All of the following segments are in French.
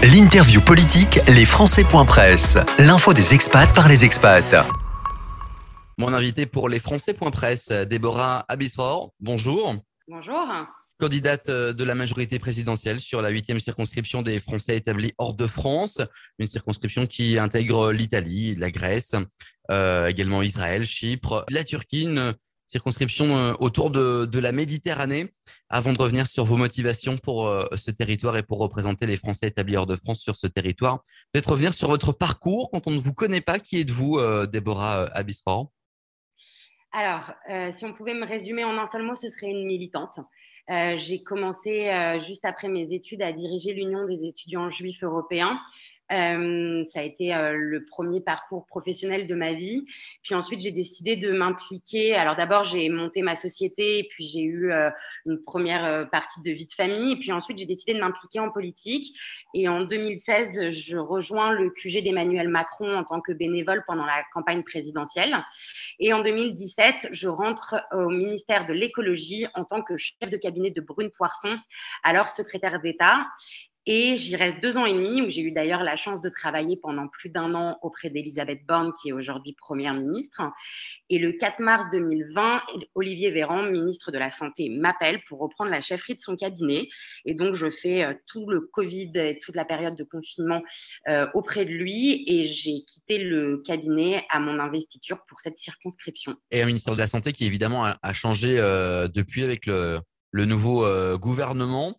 L'interview politique, les Presse. L'info des expats par les expats. Mon invité pour les Presse, Déborah Abisror. Bonjour. Bonjour. Candidate euh, de la majorité présidentielle sur la huitième circonscription des Français établis hors de France, une circonscription qui intègre l'Italie, la Grèce, euh, également Israël, Chypre, la Turquie, circonscription euh, autour de, la Méditerranée. Avant de revenir sur vos motivations pour euh, ce territoire et pour représenter les Français établis hors de France sur ce territoire, peut-être revenir sur votre parcours quand on ne vous connaît pas. Qui êtes-vous, euh, Déborah Abisfort Alors, si on pouvait me résumer en un seul mot, ce serait une militante. J'ai commencé juste après mes études à diriger l'Union des étudiants juifs européens. Euh, ça a été euh, le premier parcours professionnel de ma vie. Puis ensuite, j'ai décidé de m'impliquer. Alors d'abord, j'ai monté ma société, et puis j'ai eu euh, une première partie de vie de famille. Et puis ensuite, j'ai décidé de m'impliquer en politique. Et en 2016, je rejoins le QG d'Emmanuel Macron en tant que bénévole pendant la campagne présidentielle. Et en 2017, je rentre au ministère de l'écologie en tant que chef de cabinet de Brune Poisson, alors secrétaire d'État. Et j'y reste deux ans et demi, où j'ai eu d'ailleurs la chance de travailler pendant plus d'un an auprès d'Elisabeth Borne, qui est aujourd'hui Première ministre. Et le 4 mars 2020, Olivier Véran, ministre de la Santé, m'appelle pour reprendre la chefferie de son cabinet. Et donc, je fais euh, tout le Covid et toute la période de confinement euh, auprès de lui. Et j'ai quitté le cabinet à mon investiture pour cette circonscription. Et un ministère de la Santé qui, évidemment, a, changé euh, depuis avec le, le nouveau gouvernement.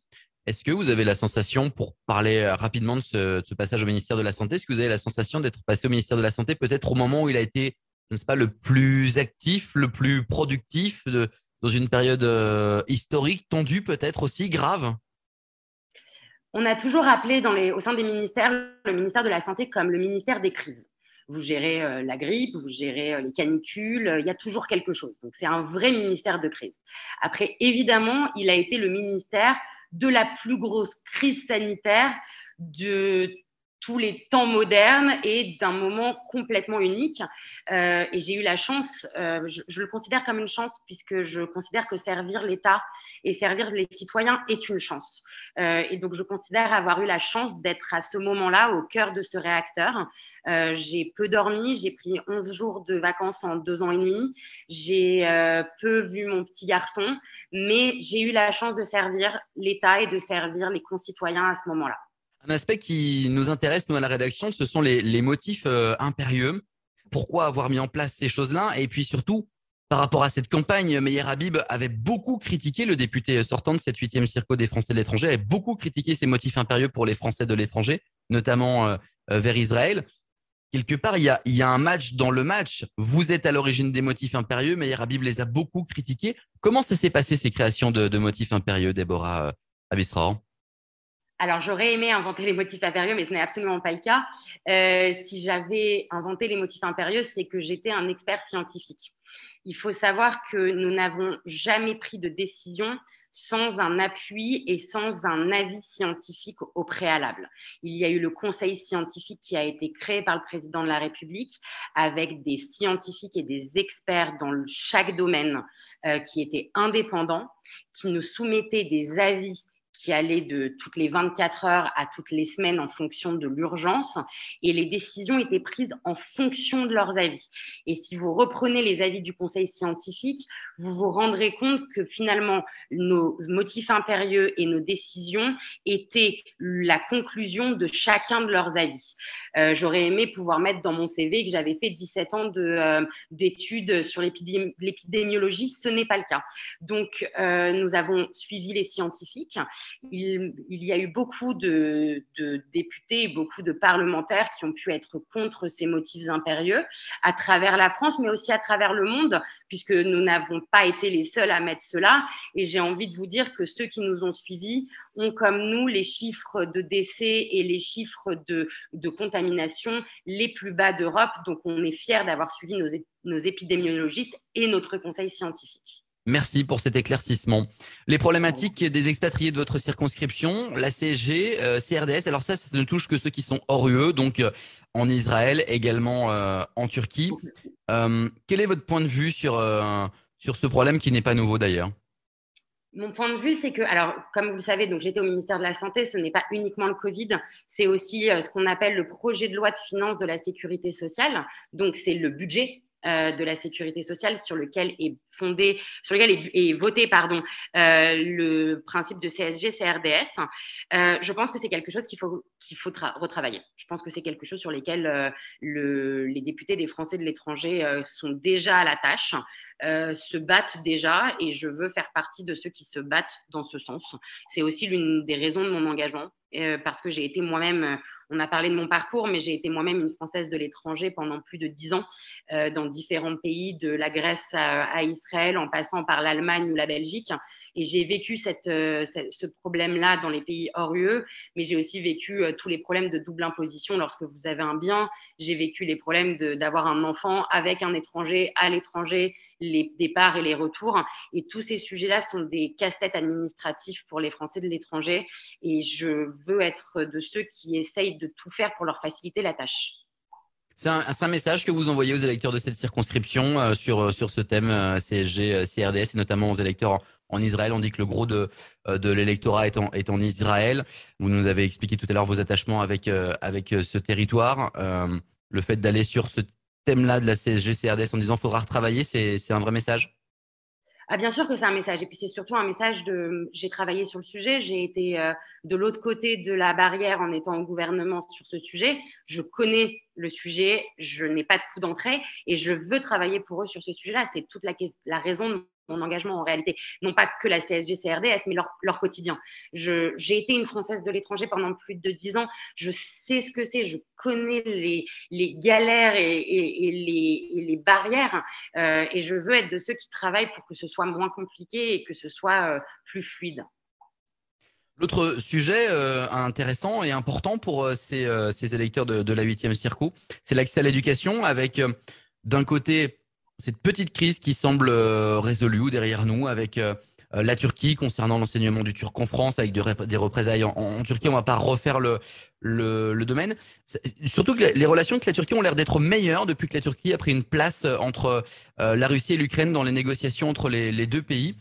Est-ce que vous avez la sensation, pour parler euh, rapidement de ce, passage au ministère de la Santé, est-ce que vous avez la sensation d'être passé au ministère de la Santé peut-être au moment où il a été, je ne sais pas, le plus actif, le plus productif, dans une période euh, historique, tendue peut-être aussi, grave? On a toujours appelé au sein des ministères le ministère de la Santé comme le ministère des crises. Vous gérez euh, la grippe, vous gérez les canicules, il y a toujours quelque chose. Donc c'est un vrai ministère de crise. Après, évidemment, il a été le ministère de la plus grosse crise sanitaire de tous les temps modernes et d'un moment complètement unique. Euh, et j'ai eu la chance, euh, je, le considère comme une chance puisque je considère que servir l'État et servir les citoyens est une chance. Euh, et donc je considère avoir eu la chance d'être à ce moment-là au cœur de ce réacteur. j'ai peu dormi, j'ai pris 11 jours de vacances en deux ans et demi, j'ai peu vu mon petit garçon, mais j'ai eu la chance de servir l'État et de servir les concitoyens à ce moment-là. Un aspect qui nous intéresse, nous, à la rédaction, ce sont les, motifs euh, impérieux. Pourquoi avoir mis en place ces choses-là? Et puis surtout, par rapport à cette campagne, Meyer Habib avait beaucoup critiqué, le député sortant de cette huitième circo des Français de l'étranger, avait beaucoup critiqué ces motifs impérieux pour les Français de l'étranger, notamment euh, euh, vers Israël. Quelque part, il y, a, un match dans le match. Vous êtes à l'origine des motifs impérieux, Meyer Habib les a beaucoup critiqués. Comment ça s'est passé, ces créations de, motifs impérieux, Déborah Abisra alors, j'aurais aimé inventer les motifs impérieux, mais ce n'est absolument pas le cas. Euh, si j'avais inventé les motifs impérieux, c'est que j'étais un expert scientifique. Il faut savoir que nous n'avons jamais pris de décision sans un appui et sans un avis scientifique au préalable. Il y a eu le conseil scientifique qui a été créé par le président de la République avec des scientifiques et des experts dans chaque domaine euh, qui étaient indépendants, qui nous soumettaient des avis qui allait de toutes les 24 heures à toutes les semaines en fonction de l'urgence et les décisions étaient prises en fonction de leurs avis. Et si vous reprenez les avis du conseil scientifique, vous vous rendrez compte que finalement nos motifs impérieux et nos décisions étaient la conclusion de chacun de leurs avis. Euh, J'aurais aimé pouvoir mettre dans mon CV que j'avais fait 17 ans euh, d'études sur l'épidémiologie, ce n'est pas le cas. Donc euh, nous avons suivi les scientifiques il, y a eu beaucoup de, députés beaucoup de parlementaires qui ont pu être contre ces motifs impérieux à travers la France, mais aussi à travers le monde, puisque nous n'avons pas été les seuls à mettre cela. Et j'ai envie de vous dire que ceux qui nous ont suivis ont, comme nous, les chiffres de décès et les chiffres de, contamination les plus bas d'Europe. Donc, on est fiers d'avoir suivi nos épidémiologistes et notre conseil scientifique. Merci pour cet éclaircissement. Les problématiques des expatriés de votre circonscription, la CSG, euh, CRDS, alors ça, ça ne touche que ceux qui sont hors UE, donc euh, en Israël, également euh, en Turquie. quel est votre point de vue sur, sur ce problème qui n'est pas nouveau d'ailleurs? Mon point de vue, c'est que, alors, comme vous le savez, donc j'étais au ministère de la Santé, ce n'est pas uniquement le Covid, c'est aussi ce qu'on appelle le projet de loi de finances de la sécurité sociale. Donc, c'est le budget euh, de la sécurité sociale sur lequel est fondé, sur lequel est, voté pardon, euh, le principe de CSG, CRDS. Euh, je pense que c'est quelque chose qu'il faut, qu'il faut retravailler. Je pense que c'est quelque chose sur lequel euh, le, les députés des Français de l'étranger sont déjà à la tâche, se battent déjà, et je veux faire partie de ceux qui se battent dans ce sens. C'est aussi l'une des raisons de mon engagement parce que j'ai été moi-même, on a parlé de mon parcours, mais j'ai été moi-même une Française de l'étranger pendant plus de dix ans dans différents pays, de la Grèce à, à Israël, en passant par l'Allemagne ou la Belgique. Et j'ai vécu cette, ce problème-là dans les pays hors UE, mais j'ai aussi vécu tous les problèmes de double imposition lorsque vous avez un bien. J'ai vécu les problèmes d'avoir un enfant avec un étranger, à l'étranger, les départs et les retours. Et tous ces sujets-là sont des casse-têtes administratifs pour les Français de l'étranger. Et je veux être de ceux qui essayent de tout faire pour leur faciliter la tâche. C'est un, message que vous envoyez aux électeurs de cette circonscription euh, sur, euh, sur ce thème euh, CSG, euh, CRDS et notamment aux électeurs en, Israël. On dit que le gros de, de l'électorat est en, est en Israël. Vous nous avez expliqué tout à l'heure vos attachements avec, avec ce territoire. le fait d'aller sur ce thème-là de la CSG, CRDS en disant faudra retravailler, c'est un vrai message? Ah, bien sûr que c'est un message. Et puis c'est surtout un message de. J'ai travaillé sur le sujet. J'ai été euh, de l'autre côté de la barrière en étant au gouvernement sur ce sujet. Je connais le sujet. Je n'ai pas de coup d'entrée et je veux travailler pour eux sur ce sujet-là. C'est toute la, la raison mon engagement en réalité, non pas que la CSG, CRDS, mais leur, quotidien. J'ai été une Française de l'étranger pendant plus de dix ans. Je sais ce que c'est. Je connais les, galères et, les, barrières. Euh, et je veux être de ceux qui travaillent pour que ce soit moins compliqué et que ce soit euh, plus fluide. L'autre sujet euh, intéressant et important pour ces, électeurs de, de la 8e circo, c'est l'accès à l'éducation avec d'un côté cette petite crise qui semble euh, résolue derrière nous avec euh, euh, la Turquie concernant l'enseignement du turc en France avec des représailles en, Turquie. On va pas refaire le, domaine. Surtout que les relations avec la Turquie ont l'air d'être meilleures depuis que la Turquie a pris une place entre la Russie et l'Ukraine dans les négociations entre les, deux pays.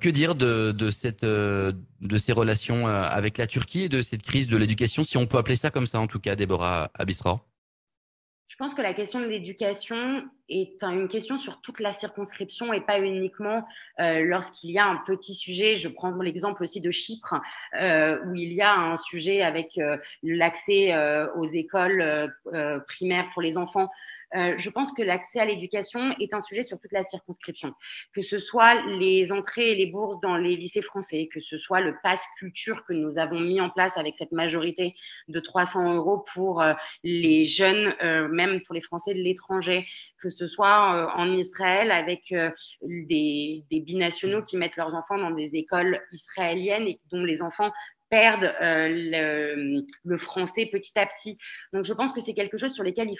Que dire de, de ces relations avec la Turquie et de cette crise de l'éducation, si on peut appeler ça comme ça en tout cas, Déborah Abisra? Je pense que la question de l'éducation est une question sur toute la circonscription et pas uniquement euh, lorsqu'il y a un petit sujet. Je prends l'exemple aussi de Chypre, euh, où il y a un sujet avec euh, l'accès aux écoles primaires pour les enfants. Je pense que l'accès à l'éducation est un sujet sur toute la circonscription, que ce soit les entrées et les bourses dans les lycées français, que ce soit le pass culture que nous avons mis en place avec cette majorité de 300 euros pour les jeunes, même pour les Français de l'étranger, que ce soit euh, en Israël avec euh, des, binationaux qui mettent leurs enfants dans des écoles israéliennes et dont les enfants perdent euh, le, français petit à petit. Donc, je pense que c'est quelque chose sur lequel il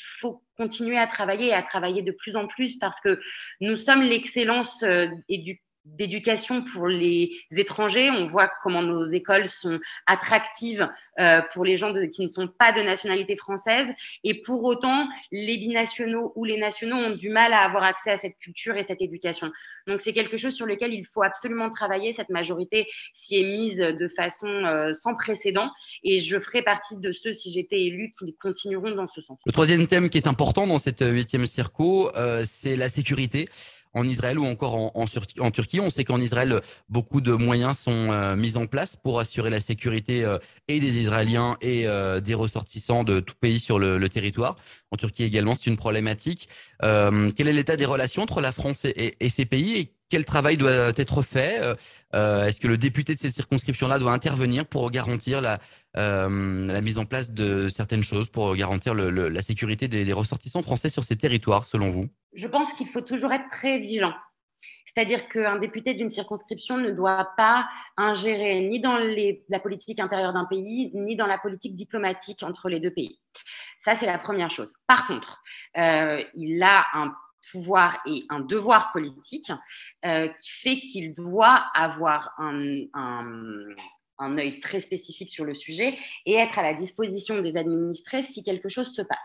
faut, continuer à travailler et à travailler de plus en plus parce que nous sommes l'excellence euh, éducative d'éducation pour les étrangers. On voit comment nos écoles sont attractives euh, pour les gens qui ne sont pas de nationalité française. Et pour autant, les binationaux ou les nationaux ont du mal à avoir accès à cette culture et cette éducation. Donc c'est quelque chose sur lequel il faut absolument travailler. Cette majorité s'y est mise de façon euh, sans précédent. Et je ferai partie de ceux, si j'étais élu, qui continueront dans ce sens. Le troisième thème qui est important dans cette huitième circo, euh, c'est la sécurité en Israël ou encore en, Turquie. On sait qu'en Israël, beaucoup de moyens sont euh, mis en place pour assurer la sécurité euh, et des Israéliens et euh, des ressortissants de tout pays sur le, territoire. En Turquie également, c'est une problématique. Quel est l'état des relations entre la France et, ces pays quel travail doit être fait euh, Est-ce que le député de cette circonscription-là doit intervenir pour garantir la, la, mise en place de certaines choses, pour garantir la sécurité des, ressortissants français sur ces territoires, selon vous? Je pense qu'il faut toujours être très vigilant. C'est-à-dire qu'un député d'une circonscription ne doit pas ingérer ni dans les, la politique intérieure d'un pays, ni dans la politique diplomatique entre les deux pays. Ça, c'est la première chose. Par contre, euh, il a un pouvoir et un devoir politique euh, qui fait qu'il doit avoir un, un, un œil très spécifique sur le sujet et être à la disposition des administrés si quelque chose se passe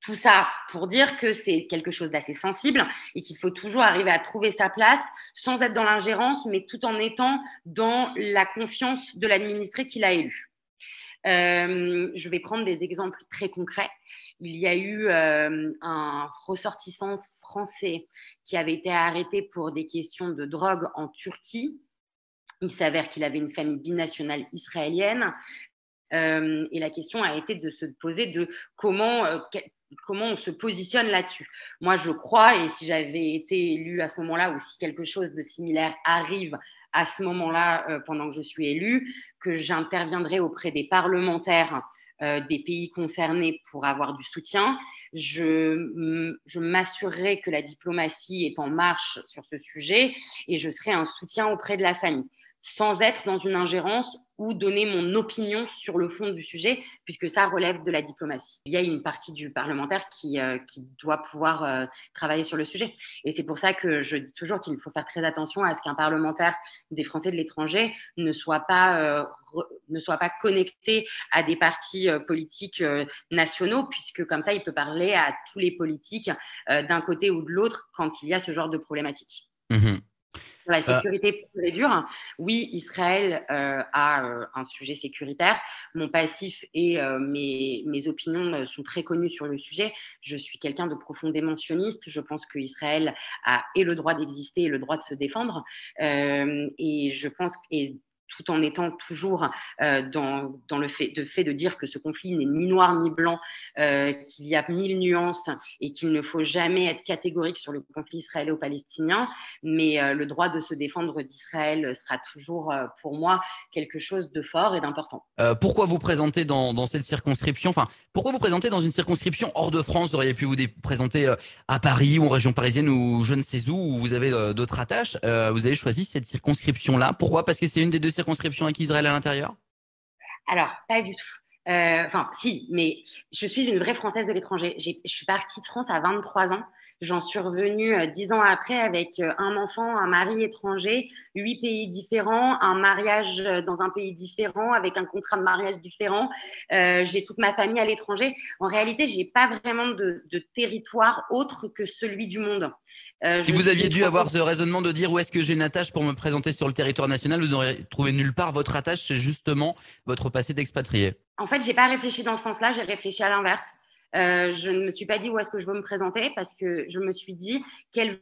Tout ça pour dire que c'est quelque chose d'assez sensible et qu'il faut toujours arriver à trouver sa place sans être dans l'ingérence, mais tout en étant dans la confiance de l'administré qu'il a élu. Euh, je vais prendre des exemples très concrets. Il y a eu euh, un ressortissant français qui avait été arrêté pour des questions de drogue en Turquie. Il s'avère qu'il avait une famille binationale israélienne. Euh, et la question a été de se poser de comment, comment on se positionne là-dessus. Moi, je crois, et si j'avais été élue à ce moment-là, ou si quelque chose de similaire arrive à ce moment-là, euh, pendant que je suis élue, que j'interviendrai auprès des parlementaires euh, des pays concernés pour avoir du soutien. Je, je m'assurerai que la diplomatie est en marche sur ce sujet et je serai un soutien auprès de la famille sans être dans une ingérence ou donner mon opinion sur le fond du sujet, puisque ça relève de la diplomatie. Il y a une partie du parlementaire qui, euh, qui doit pouvoir euh, travailler sur le sujet. Et c'est pour ça que je dis toujours qu'il faut faire très attention à ce qu'un parlementaire des Français de l'étranger ne soit pas euh, ne soit pas connecté à des partis politiques nationaux, puisque comme ça, il peut parler à tous les politiques d'un côté ou de l'autre quand il y a ce genre de problématique. Mmh la euh. sécurité pure et dure, oui, Israël euh, a euh, un sujet sécuritaire. Mon passif et mes, mes, opinions sont très connues sur le sujet. Je suis quelqu'un de profondément sioniste. Je pense que Israël a et le droit d'exister et le droit de se défendre. et je pense et tout en étant toujours euh, dans, dans, le fait de, fait de dire que ce conflit n'est ni noir ni blanc, euh, qu'il y a mille nuances et qu'il ne faut jamais être catégorique sur le conflit israélo-palestinien. Mais euh, le droit de se défendre d'Israël sera toujours pour moi quelque chose de fort et d'important. pourquoi vous présenter dans, dans, cette circonscription Enfin, pourquoi vous présenter dans une circonscription hors de France? Vous auriez pu vous présenter à Paris ou en région parisienne ou je ne sais où, où vous avez d'autres attaches. vous avez choisi cette circonscription-là. Pourquoi? Parce que c'est une des deux circonscription avec Israël à l'intérieur? Alors, pas du tout. Euh, enfin, si, mais je suis une vraie Française de l'étranger. Je suis partie de France à 23 ans. J'en suis revenue euh, dix ans après avec euh, un enfant, un mari étranger, huit pays différents, un mariage dans un pays différent, avec un contrat de mariage différent. j'ai toute ma famille à l'étranger. En réalité, j'ai pas vraiment de, de, territoire autre que celui du monde. Euh, si vous aviez dû avoir ce raisonnement de dire où est-ce que j'ai une attache pour me présenter sur le territoire national, vous n'auriez trouvé nulle part votre attache, c'est justement votre passé d'expatrié. En fait, j'ai pas réfléchi dans ce sens-là, j'ai réfléchi à l'inverse. Euh, je ne me suis pas dit où est-ce que je veux me présenter parce que je me suis dit quel,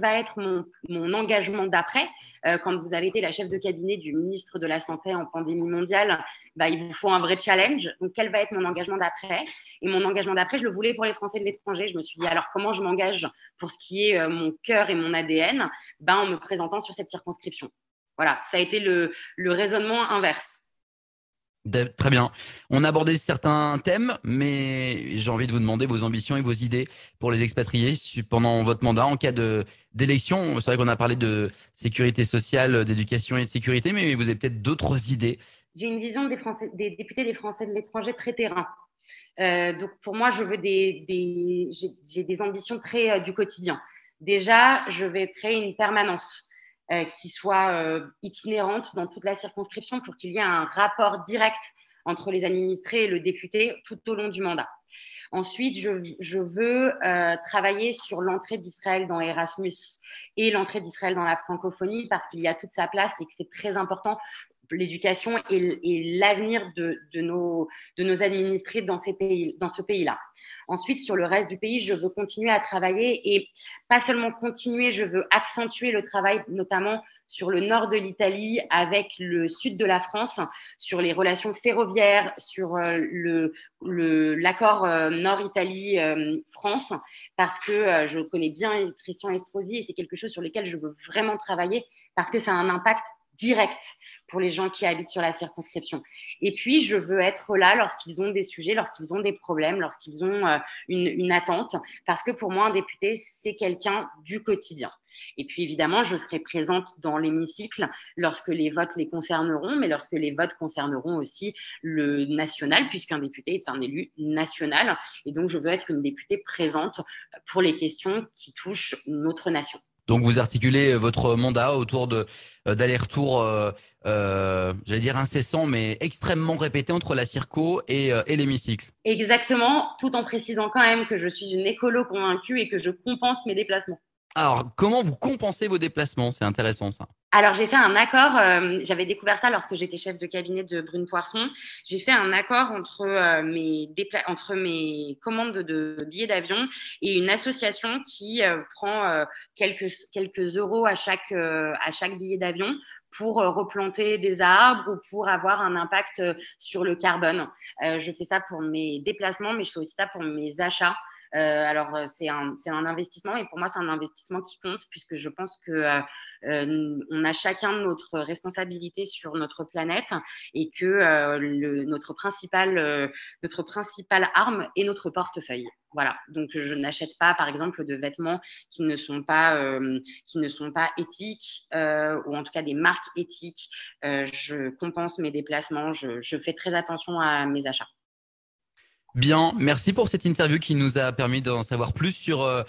va être mon, engagement d'après. Euh, quand vous avez été la chef de cabinet du ministre de la Santé en pandémie mondiale, bah, il vous faut un vrai challenge. Donc, quel va être mon engagement d'après? Et mon engagement d'après, je le voulais pour les Français de l'étranger. Je me suis dit, alors comment je m'engage pour ce qui est euh, mon cœur et mon ADN ben, En me présentant sur cette circonscription. Voilà, ça a été le raisonnement inverse. Très bien. On a abordé certains thèmes, mais j'ai envie de vous demander vos ambitions et vos idées pour les expatriés pendant votre mandat en cas d'élection. C'est vrai qu'on a parlé de sécurité sociale, d'éducation et de sécurité, mais vous avez peut-être d'autres idées. J'ai une vision des, Français, des députés des Français de l'étranger très terrain. Euh, donc pour moi, je veux des j'ai des ambitions très euh, du quotidien. Déjà, je vais créer une permanence euh, qui soit euh, itinérante dans toute la circonscription pour qu'il y ait un rapport direct entre les administrés et le député tout au long du mandat. Ensuite, je, je veux euh, travailler sur l'entrée d'Israël dans Erasmus et l'entrée d'Israël dans la francophonie parce qu'il y a toute sa place et que c'est très important l'éducation et, l'avenir de, de, nos, de nos administrés dans, ces pays, dans ce pays-là. Ensuite, sur le reste du pays, je veux continuer à travailler et pas seulement continuer, je veux accentuer le travail, notamment sur le nord de l'Italie avec le sud de la France, sur les relations ferroviaires, sur euh, le l'accord euh, Nord-Italie-France, euh, parce que je connais bien Christian Estrosi et c'est quelque chose sur lequel je veux vraiment travailler parce que ça a un impact direct pour les gens qui habitent sur la circonscription. Et puis, je veux être là lorsqu'ils ont des sujets, lorsqu'ils ont des problèmes, lorsqu'ils ont euh, une, une, attente, parce que pour moi, un député, c'est quelqu'un du quotidien. Et puis, évidemment, je serai présente dans l'hémicycle lorsque les votes les concerneront, mais lorsque les votes concerneront aussi le national, puisqu'un député est un élu national. Et donc, je veux être une députée présente pour les questions qui touchent notre nation. Donc vous articulez votre mandat autour de d'aller-retour, j'allais dire incessant, mais extrêmement répété entre la circo et, et l'hémicycle. Exactement, tout en précisant quand même que je suis une écolo convaincue et que je compense mes déplacements. Alors, comment vous compensez vos déplacements? C'est intéressant ça. Alors, j'ai fait un accord, euh, j'avais découvert ça lorsque j'étais chef de cabinet de Brune Poisson. J'ai fait un accord entre, euh, mes, entre mes commandes de, billets d'avion et une association qui euh, prend quelques, quelques euros à chaque, à chaque billet d'avion pour replanter des arbres ou pour avoir un impact sur le carbone. je fais ça pour mes déplacements, mais je fais aussi ça pour mes achats. Euh, alors, euh, c'est un, un, investissement et pour moi, c'est un investissement qui compte puisque je pense que euh, on a chacun notre responsabilité sur notre planète et que le, notre, principale, notre principale arme est notre portefeuille. Voilà. Donc, je n'achète pas, par exemple, de vêtements qui ne sont pas, qui ne sont pas éthiques ou en tout cas des marques éthiques. je compense mes déplacements. Je, je fais très attention à mes achats. Bien, merci pour cette interview qui nous a permis d'en savoir plus sur euh,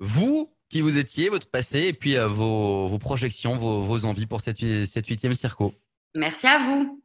vous, qui vous étiez, votre passé, et puis euh, vos, projections, vos, envies pour cette, cette huitième circo. Merci à vous.